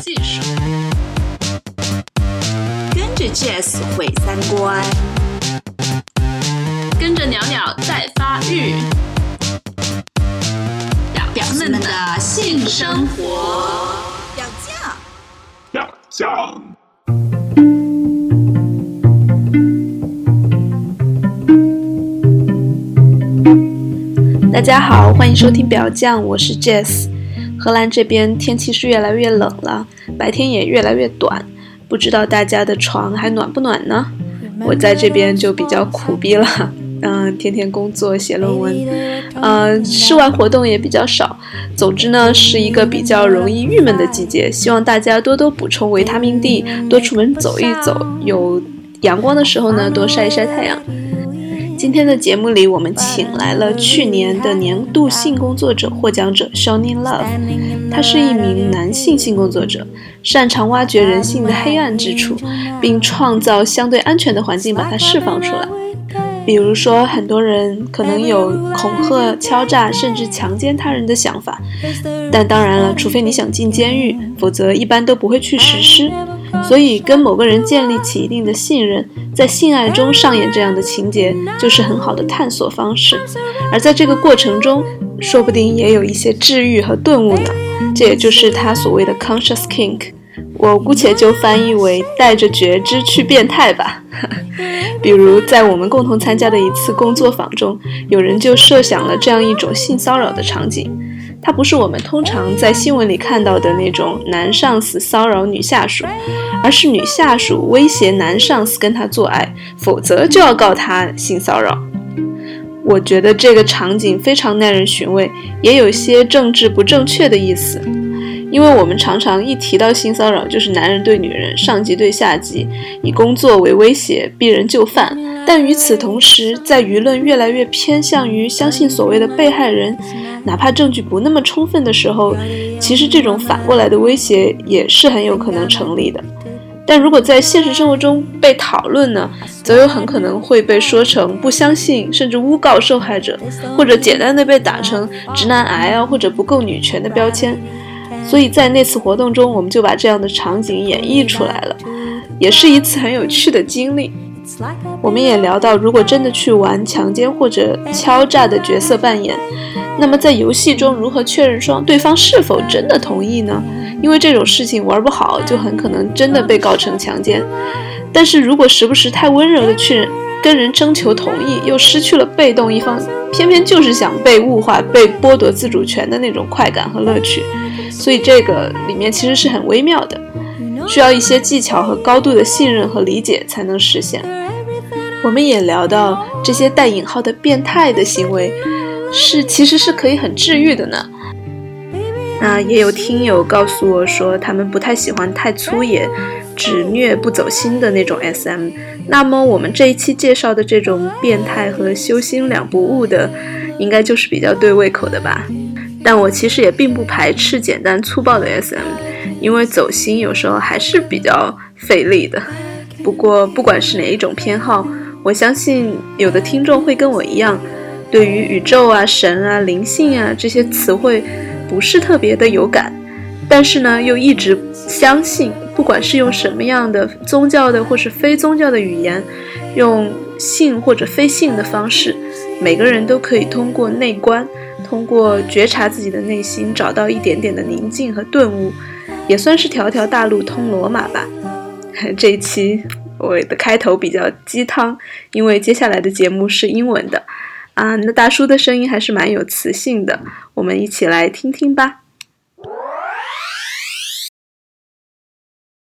技术，跟着 Jazz 毁三观，跟着鸟鸟在发育，表表们的性生活，表酱，表酱。大家好，欢迎收听表酱，我是 Jess。荷兰这边天气是越来越冷了，白天也越来越短，不知道大家的床还暖不暖呢？我在这边就比较苦逼了，嗯，天天工作写论文，呃，室外活动也比较少。总之呢，是一个比较容易郁闷的季节。希望大家多多补充维他命 D，多出门走一走，有阳光的时候呢，多晒一晒太阳。今天的节目里，我们请来了去年的年度性工作者获奖者 Shawnee Love。他是一名男性性工作者，擅长挖掘人性的黑暗之处，并创造相对安全的环境把它释放出来。比如说，很多人可能有恐吓、敲诈，甚至强奸他人的想法，但当然了，除非你想进监狱，否则一般都不会去实施。所以，跟某个人建立起一定的信任，在性爱中上演这样的情节，就是很好的探索方式。而在这个过程中，说不定也有一些治愈和顿悟呢。这也就是他所谓的 conscious kink，我姑且就翻译为带着觉知去变态吧。比如，在我们共同参加的一次工作坊中，有人就设想了这样一种性骚扰的场景。它不是我们通常在新闻里看到的那种男上司骚扰女下属，而是女下属威胁男上司跟他做爱，否则就要告他性骚扰。我觉得这个场景非常耐人寻味，也有些政治不正确的意思。因为我们常常一提到性骚扰，就是男人对女人、上级对下级，以工作为威胁，逼人就范。但与此同时，在舆论越来越偏向于相信所谓的被害人，哪怕证据不那么充分的时候，其实这种反过来的威胁也是很有可能成立的。但如果在现实生活中被讨论呢，则有很可能会被说成不相信，甚至诬告受害者，或者简单的被打成直男癌啊，或者不够女权的标签。所以在那次活动中，我们就把这样的场景演绎出来了，也是一次很有趣的经历。我们也聊到，如果真的去玩强奸或者敲诈的角色扮演，那么在游戏中如何确认双对方是否真的同意呢？因为这种事情玩不好，就很可能真的被告成强奸。但是如果时不时太温柔的去跟人征求同意，又失去了被动一方，偏偏就是想被物化、被剥夺自主权的那种快感和乐趣。所以这个里面其实是很微妙的，需要一些技巧和高度的信任和理解才能实现。我们也聊到这些带引号的变态的行为，是其实是可以很治愈的呢。那也有听友告诉我说，他们不太喜欢太粗野、只虐不走心的那种 SM。那么我们这一期介绍的这种变态和修心两不误的，应该就是比较对胃口的吧。但我其实也并不排斥简单粗暴的 SM，因为走心有时候还是比较费力的。不过不管是哪一种偏好，我相信有的听众会跟我一样，对于宇宙啊、神啊、灵性啊这些词汇不是特别的有感，但是呢又一直相信，不管是用什么样的宗教的或是非宗教的语言，用信或者非信的方式，每个人都可以通过内观。通过觉察自己的内心，找到一点点的宁静和顿悟，也算是条条大路通罗马吧。这一期我的开头比较鸡汤，因为接下来的节目是英文的啊。那大叔的声音还是蛮有磁性的，我们一起来听听吧。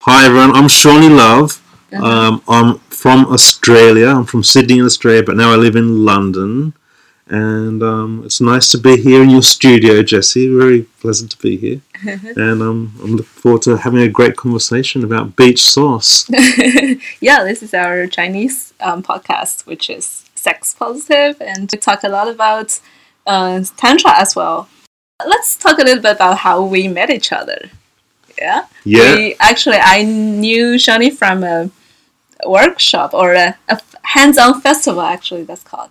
Hi everyone, I'm Shawnee Love. Um, I'm from Australia. I'm from Sydney, Australia, but now I live in London. And um, it's nice to be here in your studio, Jesse. Very pleasant to be here, and um, I'm looking forward to having a great conversation about beach sauce. yeah, this is our Chinese um, podcast, which is sex positive, and we talk a lot about uh, tantra as well. Let's talk a little bit about how we met each other. Yeah. Yeah. We, actually, I knew Seani from a workshop or a, a hands-on festival. Actually, that's called.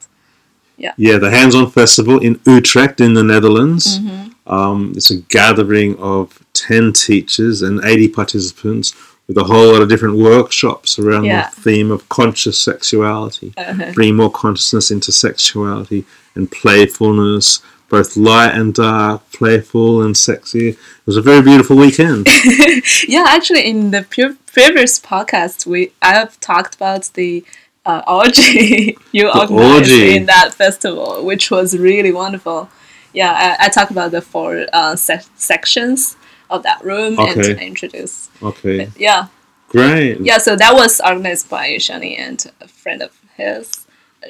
Yeah. Yeah, the Hands On Festival in Utrecht in the Netherlands. Mm-hmm. Um, it's a gathering of 10 teachers and 80 participants with a whole lot of different workshops around Yeah. the theme of conscious sexuality, Uh-huh. bring more consciousness into sexuality and playfulness, both light and dark, playful and sexy. It was a very beautiful weekend. Yeah, actually, in the pre- previous podcast, we I have talked about the uh, orgy you organized orgy. in that festival, which was really wonderful. Yeah, I, I talked about the four uh, sec- sections of that room and Okay. introduce. Okay, Yeah, great. yeah. So that was organized by Seani and a friend of his,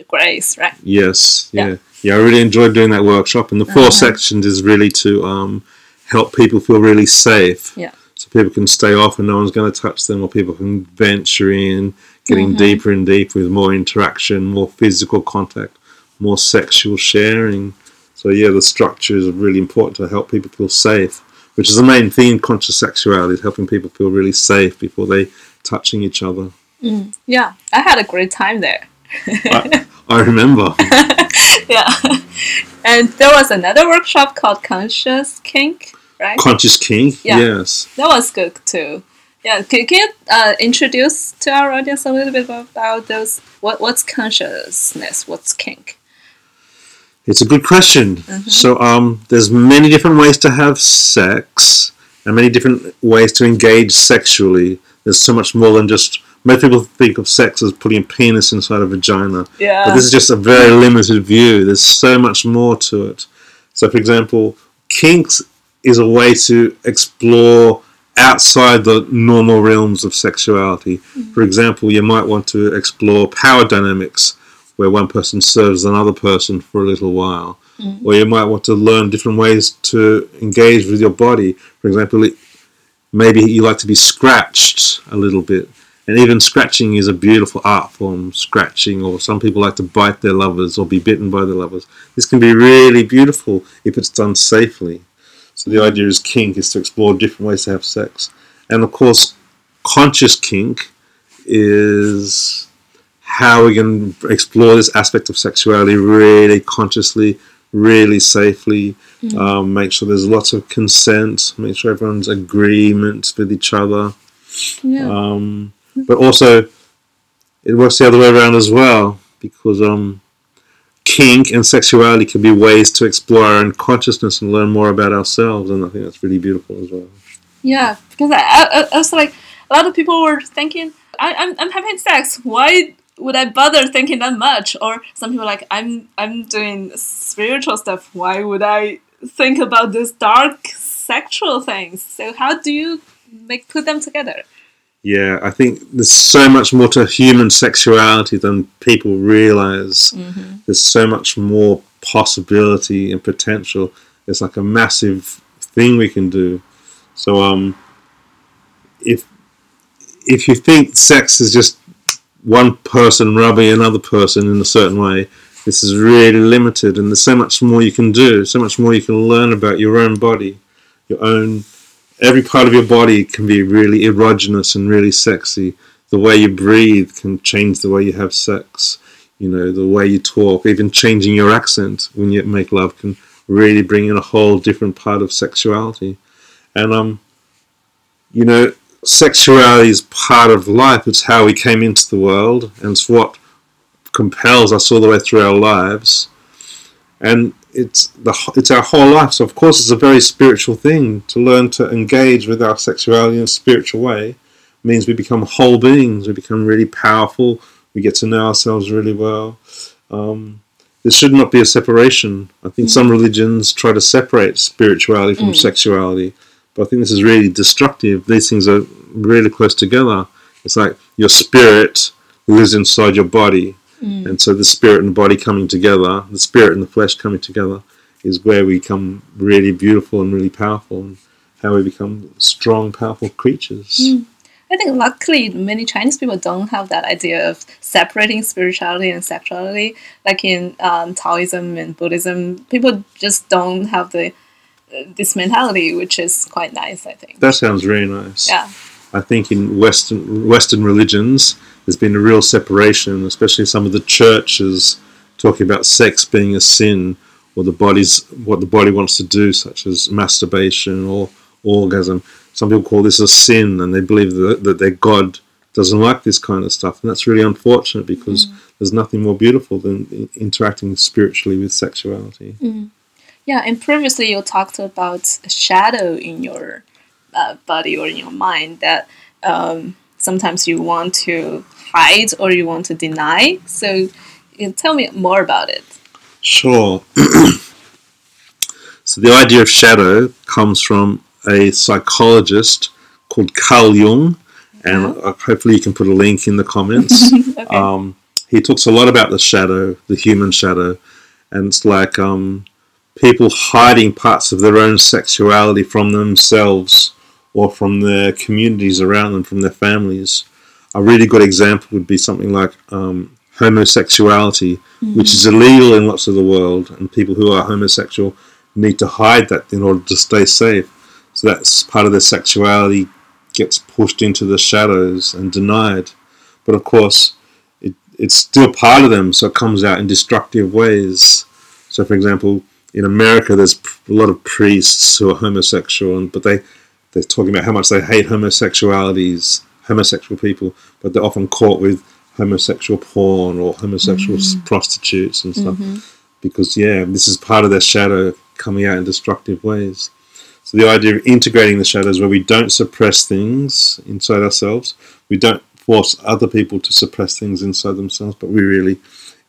Grace, right? Yes, Yeah. yeah, yeah. I really enjoyed doing that workshop, and the 4 Uh-huh. sections is really to um, help people feel really safe. Yeah. So people can stay off, and no one's going to touch them, or people can venture in, getting Mm-hmm. deeper and deeper with more interaction, more physical contact, more sexual sharing. So yeah, the structure is really important to help people feel safe, which is the main theme. Conscious sexuality is helping people feel really safe before they touching each other. Yeah, I had a great time there. I, I remember. Yeah, and there was another workshop called Conscious Kink, right? Conscious Kink. Yeah. Yes. That was good too. Yeah, can, can you uh, introduce to our audience a little bit about those? What what's consciousness? What's kink? It's a good question. So, um, there's many different ways to have sex, and many different ways to engage sexually. There's so much more than just. Most people think of sex as putting a penis inside a vagina, Yeah. but this is just a very limited view. There's so much more to it. So, for example, kinks is a way to explore outside the normal realms of sexuality. Mm-hmm. For example, you might want to explore power dynamics, where one person serves another person for a little while. Mm-hmm. Or you might want to learn different ways to engage with your body. For example, it- maybe you like to be scratched a little bit. And even scratching is a beautiful art form, scratching, or some people like to bite their lovers or be bitten by their lovers. This can be really beautiful if it's done safely. So the idea is kink is to explore different ways to have sex. And of course, conscious kink is how we can explore this aspect of sexuality really consciously, really safely. Um, make sure there's lots of consent. Make sure everyone's agreement with each other. Yeah. Um, but also, it works the other way around as well because um, kink and sexuality can be ways to explore our own consciousness and learn more about ourselves, and I think that's really beautiful as well. Yeah, because I, I, I was like, a lot of people were thinking, I, I'm, I'm having sex. Why would I bother thinking that much? Or some people like, I'm, I'm doing spiritual stuff. Why would I think about these dark sexual things? So how do you make put them together? Yeah, I think there's so much more to human sexuality than people realize. There's so much more possibility and potential. It's like a massive thing we can do. So, um, if if you think sex is just one person rubbing another person in a certain way, this is really limited, and there's so much more you can do. So much more you can learn about your own body, your own every part of your body can be really erogenous and really sexy. The way you breathe can change the way you have sex. You know, the way you talk, even changing your accent when you make love can really bring in a whole different part of sexuality. And um, you know, sexuality is part of life. It's how we came into the world, and it's what compels us all the way through our lives. And it's the it's our whole life. So of course, it's a very spiritual thing to learn to engage with our sexuality in a spiritual way. means we become whole beings. We become really powerful. We get to know ourselves really well. Um, there should not be a separation. I think some religions try to separate spirituality from sexuality, but I think this is really destructive. These things are really close together. It's like your spirit lives inside your body, and so the spirit and the body coming together, the spirit and the flesh coming together, is where we become really beautiful and really powerful, and how we become strong, powerful creatures. I think luckily many Chinese people don't have that idea of separating spirituality and sexuality. Like in um, Taoism and Buddhism, people just don't have the uh, this mentality, which is quite nice. I think. That sounds really nice. Yeah. I think in Western Western religions, there's been a real separation, especially some of the churches talking about sex being a sin, or the body's what the body wants to do, such as masturbation or orgasm. Some people call this a sin, and they believe that, that their God doesn't like this kind of stuff, and that's really unfortunate because there's nothing more beautiful than interacting spiritually with sexuality. Yeah, and previously you talked about a shadow in your uh, body or in your mind that um, sometimes you want to hide or you want to deny. So, you tell me more about it. Sure. so the idea of shadow comes from a psychologist called Carl Jung, and hopefully you can put a link in the comments. Okay. um, he talks a lot about the shadow, the human shadow, and it's like um, people hiding parts of their own sexuality from themselves or from their communities around them, from their families. A really good example would be something like um, homosexuality, which is illegal in lots of the world, and people who are homosexual need to hide that in order to stay safe. So that's part of their sexuality gets pushed into the shadows and denied. But of course, it, it's still part of them, so it comes out in destructive ways. So, for example, in America, there's a lot of priests who are homosexual, and but they they're talking about how much they hate homosexualities, homosexual people, but they're often caught with homosexual porn or homosexual s mm-hmm. prostitutes and stuff mm-hmm. because yeah, this is part of their shadow coming out in destructive ways. So the idea of integrating the shadows where we don't suppress things inside ourselves, we don't force other people to suppress things inside themselves, but we really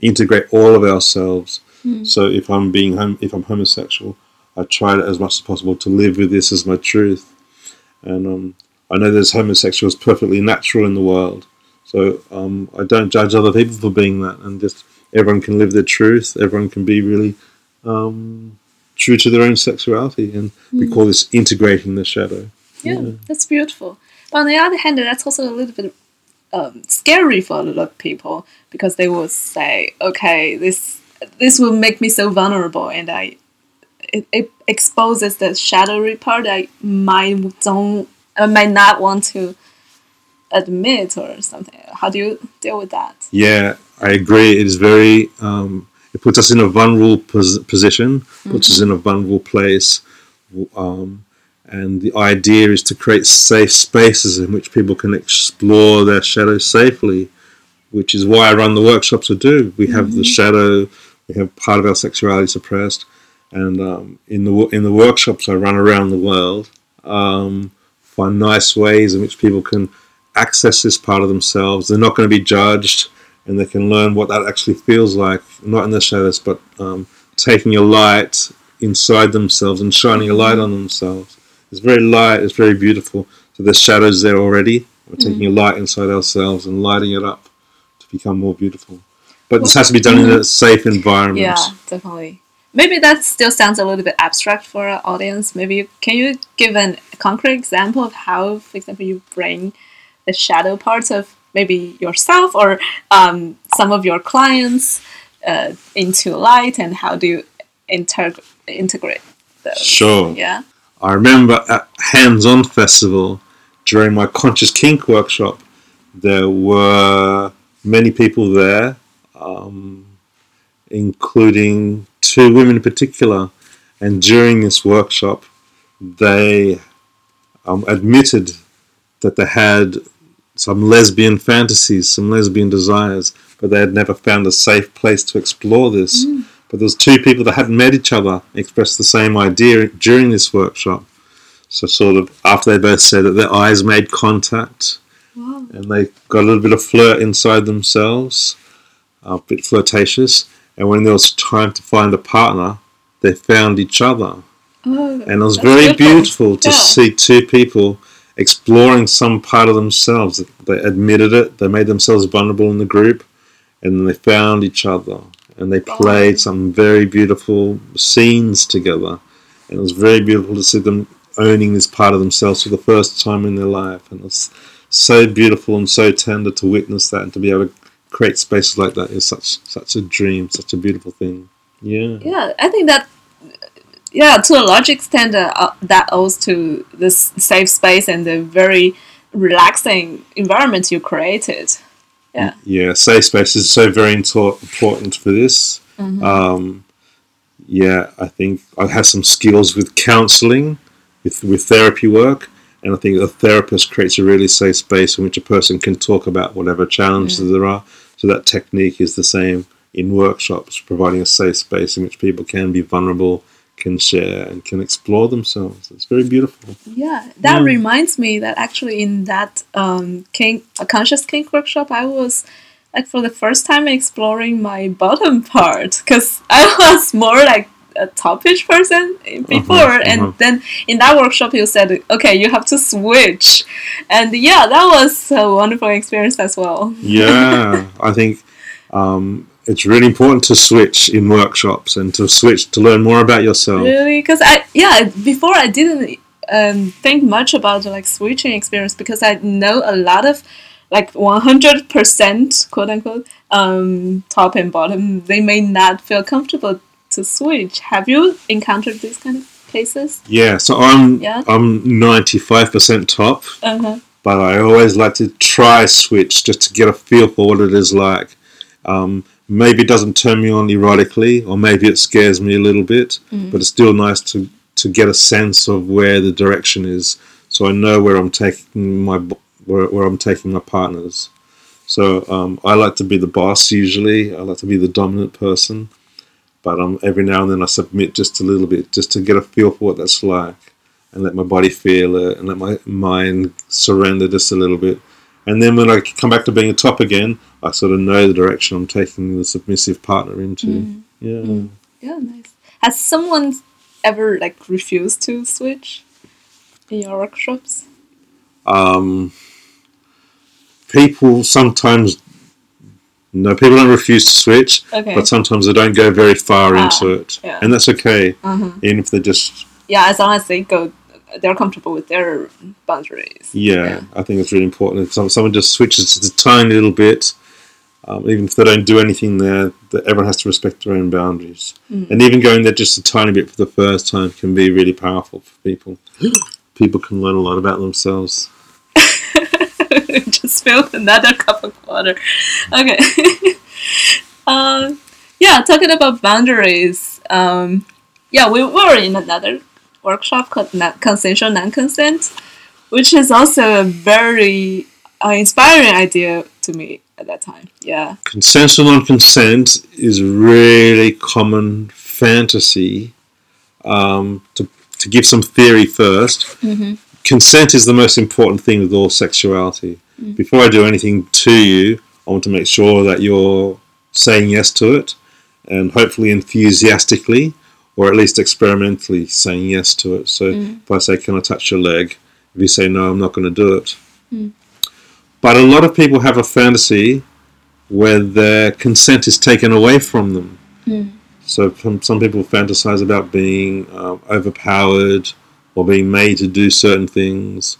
integrate all of ourselves. Mm. So if I'm being if I'm homosexual, I try as much as possible to live with this as my truth. And um, I know there's homosexuals perfectly natural in the world, so um, I don't judge other people for being that, and just everyone can live their truth. Everyone can be really um, true to their own sexuality, and we call this integrating the shadow. Yeah, that's beautiful. But on the other hand, that's also a little bit um, scary for a lot of people because they will say, "Okay, this this will make me so vulnerable, and I it, it exposes the shadowy part I might don't I might not want to admit or something." How do you deal with that? Yeah, I agree. It is very. Um, it puts us in a vulnerable pos- position, puts us in a vulnerable place, um, and the idea is to create safe spaces in which people can explore their shadow safely, which is why I run the workshops I do. We have the shadow, we have part of our sexuality suppressed, and um, in the in the workshops I run around the world, um, find nice ways in which people can access this part of themselves. They're not going to be judged, and they can learn what that actually feels like, not in the shadows, but um, taking a light inside themselves and shining a light on themselves. It's very light. It's very beautiful. So there's shadows there already. We're taking a light inside ourselves and lighting it up to become more beautiful. But this has to be done in a safe environment. Yeah, definitely. Maybe that still sounds a little bit abstract for our audience. Maybe you, can you give an, a concrete example of how, for example, you bring the shadow parts of maybe yourself or um, some of your clients uh, into light, and how do you integ- integrate those? Sure. Yeah. I remember at Hands On Festival during my Conscious Kink workshop, there were many people there, um, including two women in particular. And during this workshop, they um, admitted that they had some lesbian fantasies, some lesbian desires, but they had never found a safe place to explore this. But there was two people that hadn't met each other expressed the same idea during this workshop. So sort of after they both said that their eyes made contact Wow. and they got a little bit of flirt inside themselves, a bit flirtatious. And when there was time to find a partner, they found each other. Oh, And it was very beautiful, to Yeah. see two people exploring some part of themselves. They admitted it, they made themselves vulnerable in the group, and then they found each other. And they oh. played some very beautiful scenes together. And it was very beautiful to see them owning this part of themselves for the first time in their life. And it's so beautiful and so tender to witness that and to be able to create spaces like that is such such a dream, such a beautiful thing. Yeah. Yeah, I think that yeah, to a large extent, uh, uh, that owes to this safe space and the very relaxing environment you created. Yeah. yeah, safe space is so very important for this. Um, yeah, I think I have some skills with counselling with with therapy work. And I think a therapist creates a really safe space in which a person can talk about whatever challenges there are. So that technique is the same in workshops, providing a safe space in which people can be vulnerable, can share, and can explore themselves. It's very beautiful. Yeah, that Mm. reminds me that actually in that um, kink, a conscious kink workshop, I was like for the first time exploring my bottom part because I was more like a topish person before, and uh-huh. then in that workshop you said, okay, you have to switch, and yeah, that was a wonderful experience as well. yeah, I think um, it's really important to switch in workshops and to switch to learn more about yourself. Really? Because I yeah before I didn't um, think much about like switching experience because I know a lot of like one hundred percent quote unquote um, top and bottom they may not feel comfortable to switch. Have you encountered these kind of cases? Yeah, so I'm Yeah. I'm ninety five percent top, Uh-huh. but I always like to try switch just to get a feel for what it is like. Um, maybe it doesn't turn me on erotically, or maybe it scares me a little bit, but it's still nice to to get a sense of where the direction is, so I know where I'm taking my where, where I'm taking my partners. So um, I like to be the boss usually. I like to be the dominant person, but um, every now and then I submit just a little bit, just to get a feel for what that's like, and let my body feel it, and let my mind surrender just a little bit. And then when I come back to being a top again, I sort of know the direction I'm taking the submissive partner into. Yeah. Yeah, nice. Has someone ever like refused to switch in your workshops? Um, people sometimes no, people don't refuse to switch, Okay. but sometimes they don't go very far Ah, into it, yeah. and that's okay. Uh-huh. Even if they just Yeah, as long as they go, they're comfortable with their boundaries. Yeah, I think it's really important. If some- someone just switches just a tiny little bit, um, even if they don't do anything there, that everyone has to respect their own boundaries. And even going there just a tiny bit for the first time can be really powerful for people. people can learn a lot about themselves. just filled another cup of water. Okay. um, yeah, talking about boundaries. Um, yeah, we were in another workshop called non- consensual non-consent, which is also a very uh, inspiring idea to me at that time. Yeah. Consensual non-consent is a really common fantasy. Um, to, to give some theory 1st consent is the most important thing with all sexuality. Mm. Before I do anything to you, I want to make sure that you're saying yes to it, and hopefully enthusiastically, or at least experimentally saying yes to it. So mm. if I say, "Can I touch your leg?" if you say no, I'm not going to do it. Mm. But a lot of people have a fantasy where their consent is taken away from them. So some, some people fantasize about being um, overpowered or being made to do certain things,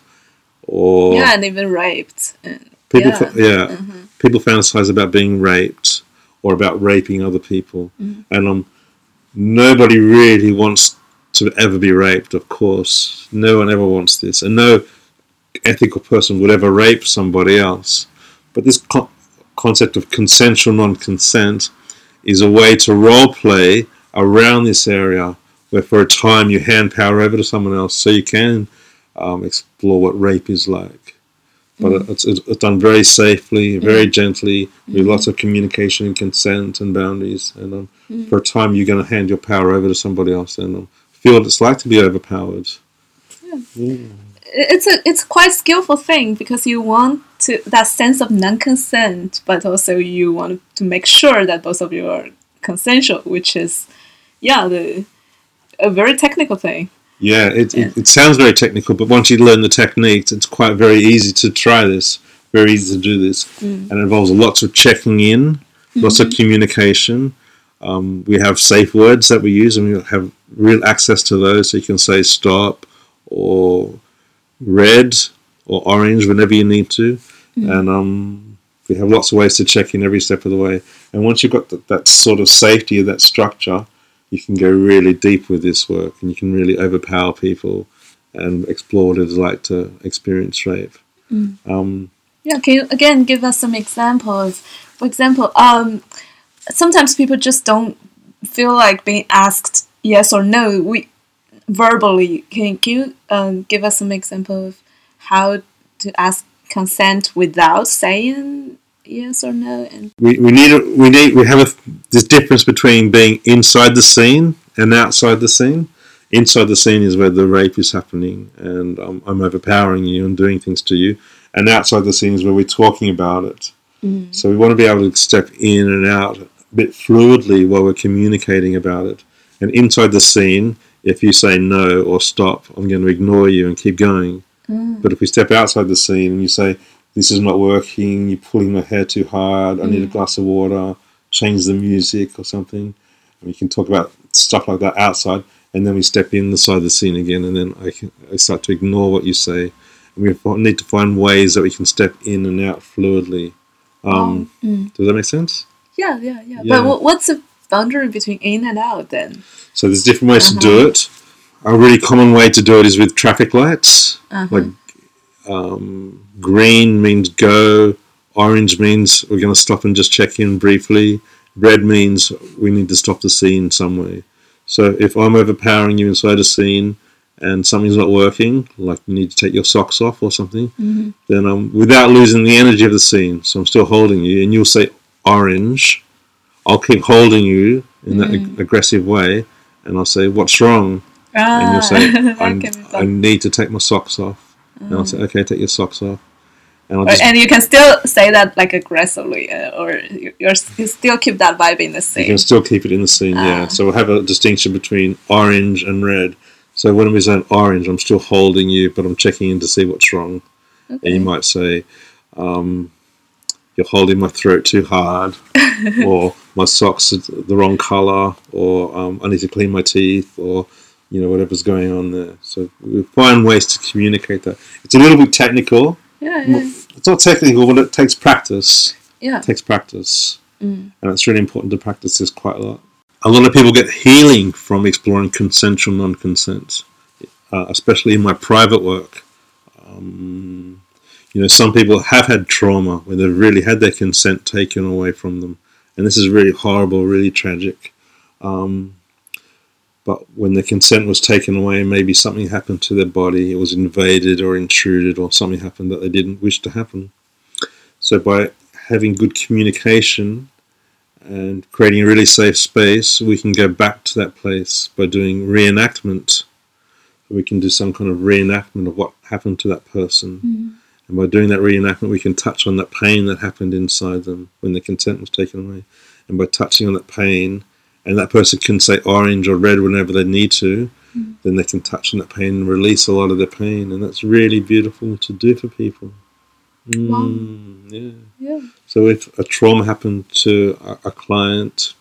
or Yeah, and even raped. And, people, yeah. fa- yeah, people fantasize about being raped or about raping other people, and um, nobody really wants to ever be raped. Of course, no one ever wants this, and no ethical person would ever rape somebody else. But this co- concept of consensual non-consent is a way to role play around this area where for a time you hand power over to someone else so you can um, explore what rape is like. But it's, it's it's done very safely, very gently, with lots of communication and consent and boundaries. And um, for a time, you're going to hand your power over to somebody else and um, feel what it's like to be overpowered. it's a it's quite skillful thing because you want to that sense of non-consent, but also you want to make sure that both of you are consensual, which is yeah the a very technical thing. Yeah, it, Yeah. It, it sounds very technical, but once you learn the techniques, it's quite very easy to try this, very easy to do this. And it involves lots of checking in, lots of communication. Um, we have safe words that we use, and we have real access to those, so you can say stop or red or orange whenever you need to. And um, we have lots of ways to check in every step of the way. And once you've got that, that sort of safety, of that structure, you can go really deep with this work and you can really overpower people and explore what it's like to experience rape. Um, Yeah, can you again give us some examples? For example, um, sometimes people just don't feel like being asked yes or no. We verbally. Can, can you um, give us some example of how to ask consent without saying yes or no? And we, we need a, we need we have a, this difference between being inside the scene and outside the scene. Inside the scene is where the rape is happening, and um, I'm overpowering you and doing things to you. And outside the scene is where we're talking about it. So we want to be able to step in and out a bit fluidly while we're communicating about it. And inside the scene, if you say no or stop, I'm going to ignore you and keep going. But if we step outside the scene and you say, this is not working, you're pulling my hair too hard, I need a mm. glass of water, change the music or something, and we can talk about stuff like that outside, and then we step inside the side of the scene again, and then I, can, I start to ignore what you say. And we need to find ways that we can step in and out fluidly. Um, um mm. Does that make sense? yeah, yeah, yeah. Yeah. But wh- what's the boundary between in and out then? So there's different ways to do uh-huh. it. A really common way to do it is with traffic lights. Uh-huh. Like um, green means go, orange means we're going to stop and just check in briefly. Red means we need to stop the scene some way. So if I'm overpowering you inside a scene and something's not working, like you need to take your socks off or something, mm-hmm. then I'm without losing the energy of the scene, so I'm still holding you, and you'll say orange, I'll keep holding you in that ag- aggressive way, and I'll say, "What's wrong?" and you'll ah, say, I, can be I fun. need to take my socks off. And I'll say, okay, take your socks off. And just, and you can still say that like aggressively, uh, or you- you're you still keep that vibe in the scene. you can still keep it in the scene, yeah. Ah. So we'll have a distinction between orange and red. So when we say orange, I'm still holding you, but I'm checking in to see what's wrong. And you might say, um, you're holding my throat too hard, or my socks are the wrong color, or um, I need to clean my teeth, or you know whatever's going on there. So we find ways to communicate that. It's a little bit technical. Yeah, yeah, It's not technical, but it takes practice. yeah. It takes practice, Mm. and it's really important to practice this quite a lot. A lot of people get healing from exploring consensual non-consent, uh, especially in my private work. Um, you know, some people have had trauma where they've really had their consent taken away from them, and this is really horrible, really tragic. Um, but when the consent was taken away, maybe something happened to their body, it was invaded or intruded, or something happened that they didn't wish to happen. So, by having good communication and creating a really safe space, we can go back to that place by doing reenactment. We can do some kind of reenactment of what happened to that person. Mm-hmm. And by doing that reenactment, we can touch on that pain that happened inside them when the consent was taken away. And by touching on that pain, and that person can say orange or red whenever they need to, then they can touch on that pain and release a lot of their pain. And that's really beautiful to do for people. Mm, yeah. Yeah. So if a trauma happened to a, a client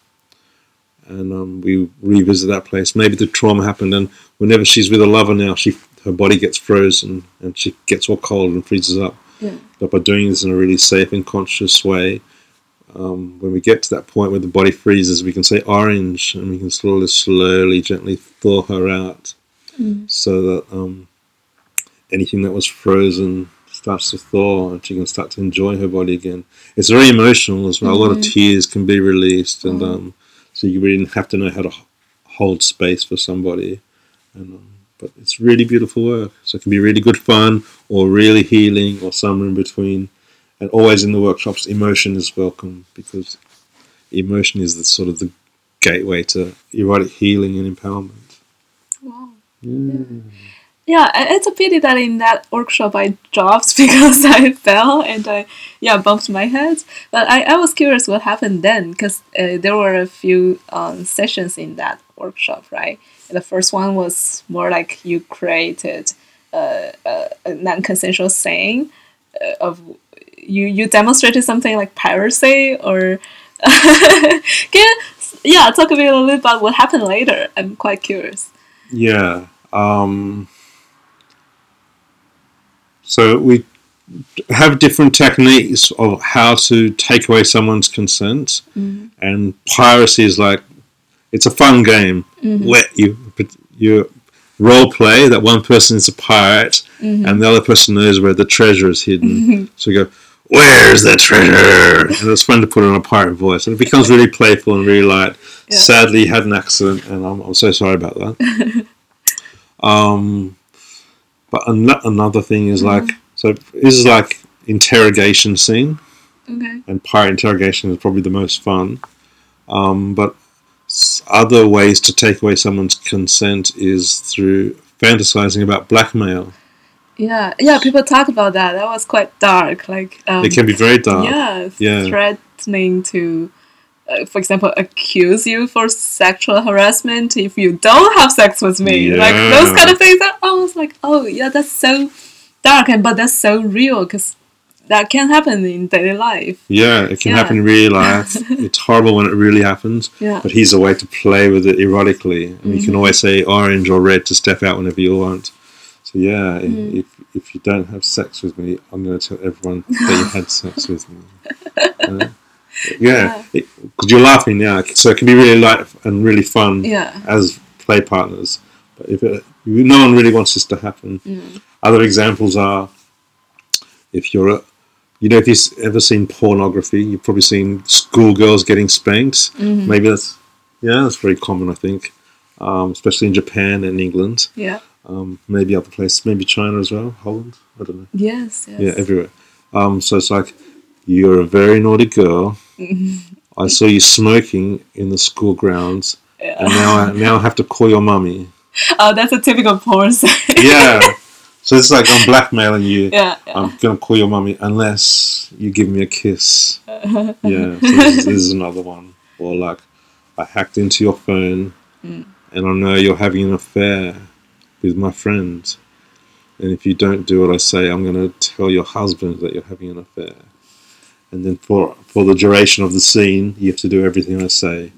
and um, we revisit that place, maybe the trauma happened and whenever she's with a lover now, she her body gets frozen and she gets all cold and freezes up. Yeah. But by doing this in a really safe and conscious way, um, when we get to that point where the body freezes, we can say orange and we can slowly, slowly, gently thaw her out so that um, anything that was frozen starts to thaw and she can start to enjoy her body again. It's very emotional as well. A lot of tears can be released, and um, so you really have to know how to hold space for somebody. And, um, but it's really beautiful work. So it can be really good fun, or really healing, or somewhere in between. And always in the workshops, emotion is welcome because emotion is the sort of the gateway to erotic healing and empowerment. Wow. Yeah. Yeah, it's a pity that in that workshop I dropped because I fell and I yeah bumped my head. But I, I was curious what happened then because uh, there were a few um, sessions in that workshop, right? And the first one was more like you created uh, a, a non-consensual saying uh, of you you demonstrated something like piracy or can you, yeah talk a bit a little about what happened later. I'm quite curious. Yeah. Um, so we have different techniques of how to take away someone's consent, mm-hmm. and piracy is like it's a fun game mm-hmm. where you you role play that one person is a pirate mm-hmm. and the other person knows where the treasure is hidden. So you go, "Where's the treasure?" And it's fun to put on a pirate voice, and it becomes really playful and really light. Yeah. Sadly, he had an accident, and I'm, I'm so sorry about that. Um, but an- another thing is like so this is like interrogation scene, Okay. and pirate interrogation is probably the most fun. Um, but other ways to take away someone's consent is through fantasizing about blackmail. Yeah, yeah. People talk about that. That was quite dark. Like, um, It can be very dark. yeah, Yeah. threatening to, uh, for example, accuse you for sexual harassment if you don't have sex with me. yeah. Like those kind of things. I was like, oh yeah, that's so dark, and but that's so real because that can happen in daily life. Yeah, it can Yeah. happen in real life. it's horrible when it really happens. Yeah. But he's a way to play with it erotically. And you Mm-hmm. can always say orange or red to step out whenever you want. So yeah, if, Mm. if if you don't have sex with me, I'm going to tell everyone that you had sex with me. Uh, yeah, because you're laughing now, so it can be really light and really fun Yeah. as play partners. But if it, no one really wants this to happen. Mm. Other examples are if you're a you know, if you've ever seen pornography, you've probably seen schoolgirls getting spanked. Mm-hmm. Maybe that's yeah, that's very common. I think, um, especially in Japan and England. Yeah. Um, maybe other places, maybe China as well, Holland. I don't know. Yes. Yes. Yeah, everywhere. Um, so it's like you're a very naughty girl. I saw you smoking in the school grounds, and now I now I have to call your mummy. Oh, that's a typical porn. scene. Yeah. so it's like I'm blackmailing you. yeah. yeah. I'm gonna call your mummy unless you give me a kiss. yeah, so this, is, this is another one. Or like, I hacked into your phone, and I know you're having an affair with my friend. And if you don't do what I say, I'm gonna tell your husband that you're having an affair. And then for for the duration of the scene, you have to do everything I say.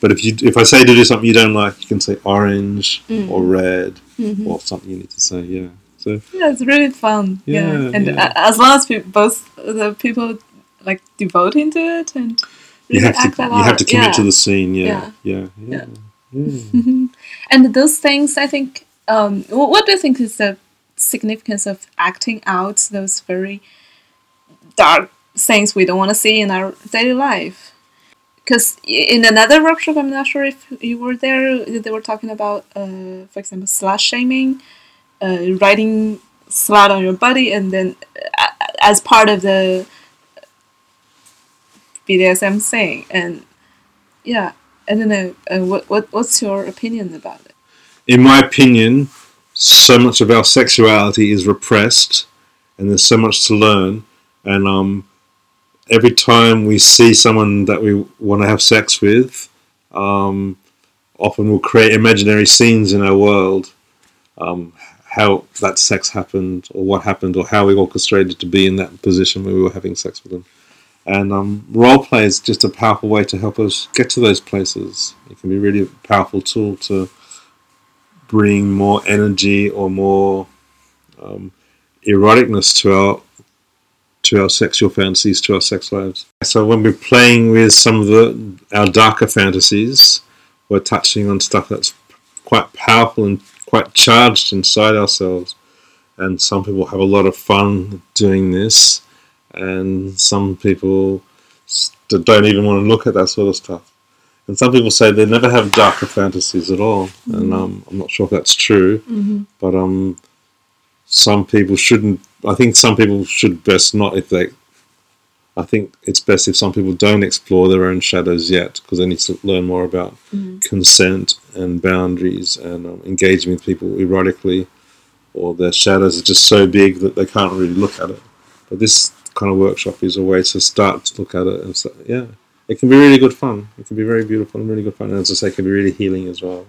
But if you if I say to do something you don't like, you can say orange mm. or red mm-hmm. or something you need to say. Yeah. So Yeah, it's really fun. Yeah, Yeah, and yeah. as long as pe- both the people like devote into it and you really have to that you have to commit yeah. to the scene. Yeah. Yeah. Yeah. yeah. And those things, I think. Um, wh- what do you think is the significance of acting out those very dark things we don't want to see in our daily life? Because in another workshop, I'm not sure if you were there. They were talking about, uh, for example, slut shaming, uh, writing slut on your body, and then uh, as part of the BDSM thing. And yeah, I don't know. Uh, what what what's your opinion about? In my opinion, so much of our sexuality is repressed, and there's so much to learn. And um, every time we see someone that we want to have sex with, um, often we'll create imaginary scenes in our world. Um, how that sex happened, or what happened, or how we orchestrated to be in that position where we were having sex with them. And um, role play is just a powerful way to help us get to those places. It can be really a powerful tool to bring more energy or more um, eroticness to our to our sexual fantasies, to our sex lives. So when we're playing with some of the our darker fantasies, we're touching on stuff that's quite powerful and quite charged inside ourselves. And some people have a lot of fun doing this, and some people don't even want to look at that sort of stuff. And some people say they never have darker fantasies at all, and um, I'm not sure if that's true. But um, some people shouldn't. I think some people should best not if they. I think it's best if some people don't explore their own shadows yet because they need to learn more about consent and boundaries and um, engaging with people erotically, or their shadows are just so big that they can't really look at it. But this kind of workshop is a way to start to look at it and so, yeah, it can be really good fun. It can be very beautiful and really good fun, and as I say, it can be really healing as well.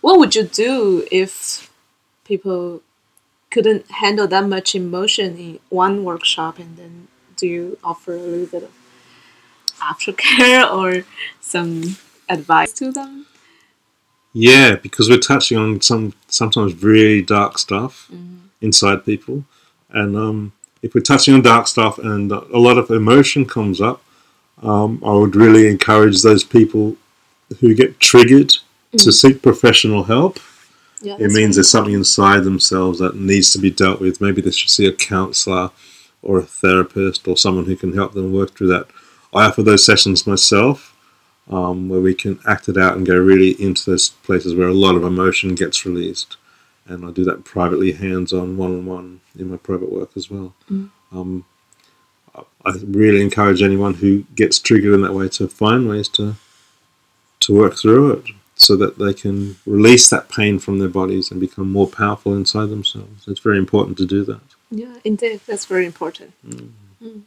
What would you do if people couldn't handle that much emotion in one workshop and then do you offer a little bit of aftercare or some advice to them? Yeah, because we're touching on some sometimes really dark stuff inside people, and um, if we're touching on dark stuff and a lot of emotion comes up, um, I would really encourage those people who get triggered to seek professional help. Yeah, It means there's something inside themselves that needs to be dealt with. Maybe they should see a counselor or a therapist or someone who can help them work through that. I offer those sessions myself. um, where we can act it out and go really into those places where a lot of emotion gets released. And I do that privately, hands on, one on one in my private work as well. Um, I- I really encourage anyone who gets triggered in that way to find ways to to work through it so that they can release that pain from their bodies and become more powerful inside themselves. It's very important to do that. Yeah, indeed, that's very important. Mm. Mm.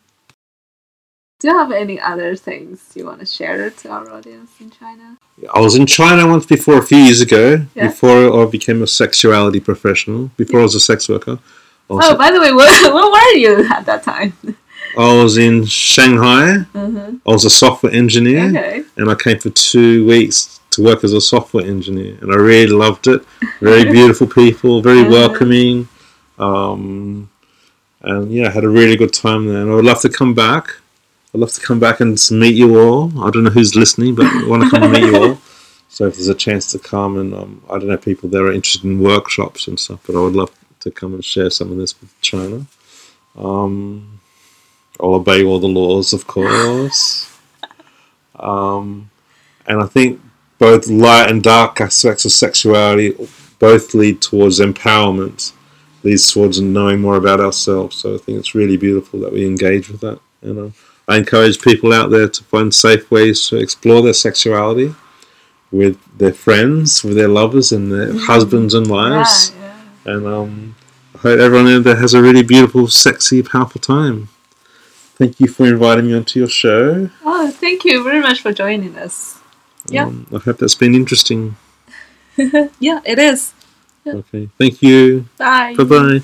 Do you have any other things you want to share to our audience in China? I was in China once before a few years ago, Yeah. before I became a sexuality professional, before I was a sex worker. Was, Oh, by the way, where, where were you at that time? I was in Shanghai. Mm-hmm. I was a software engineer, Okay. and I came for two weeks to work as a software engineer, and I really loved it. Very beautiful people, very welcoming, um, and yeah, I had a really good time there. And I would love to come back. I'd love to come back and meet you all. I don't know who's listening, but I want to come and meet you all. So if there's a chance to come, and um, I don't know people that are interested in workshops and stuff, but I would love to come and share some of this with China. Um, I'll obey all the laws, of course. Um, and I think both light and dark aspects of sexuality both lead towards empowerment, leads towards knowing more about ourselves. So I think it's really beautiful that we engage with that. You know, I encourage people out there to find safe ways to explore their sexuality with their friends, with their lovers, and their husbands and wives. yeah. And um, I hope everyone there has a really beautiful, sexy, powerful time. Thank you for inviting me onto your show. Oh, thank you very much for joining us. Yeah. Um, I hope that's been interesting. Yeah, it is. Okay. Thank you. Bye. Bye bye.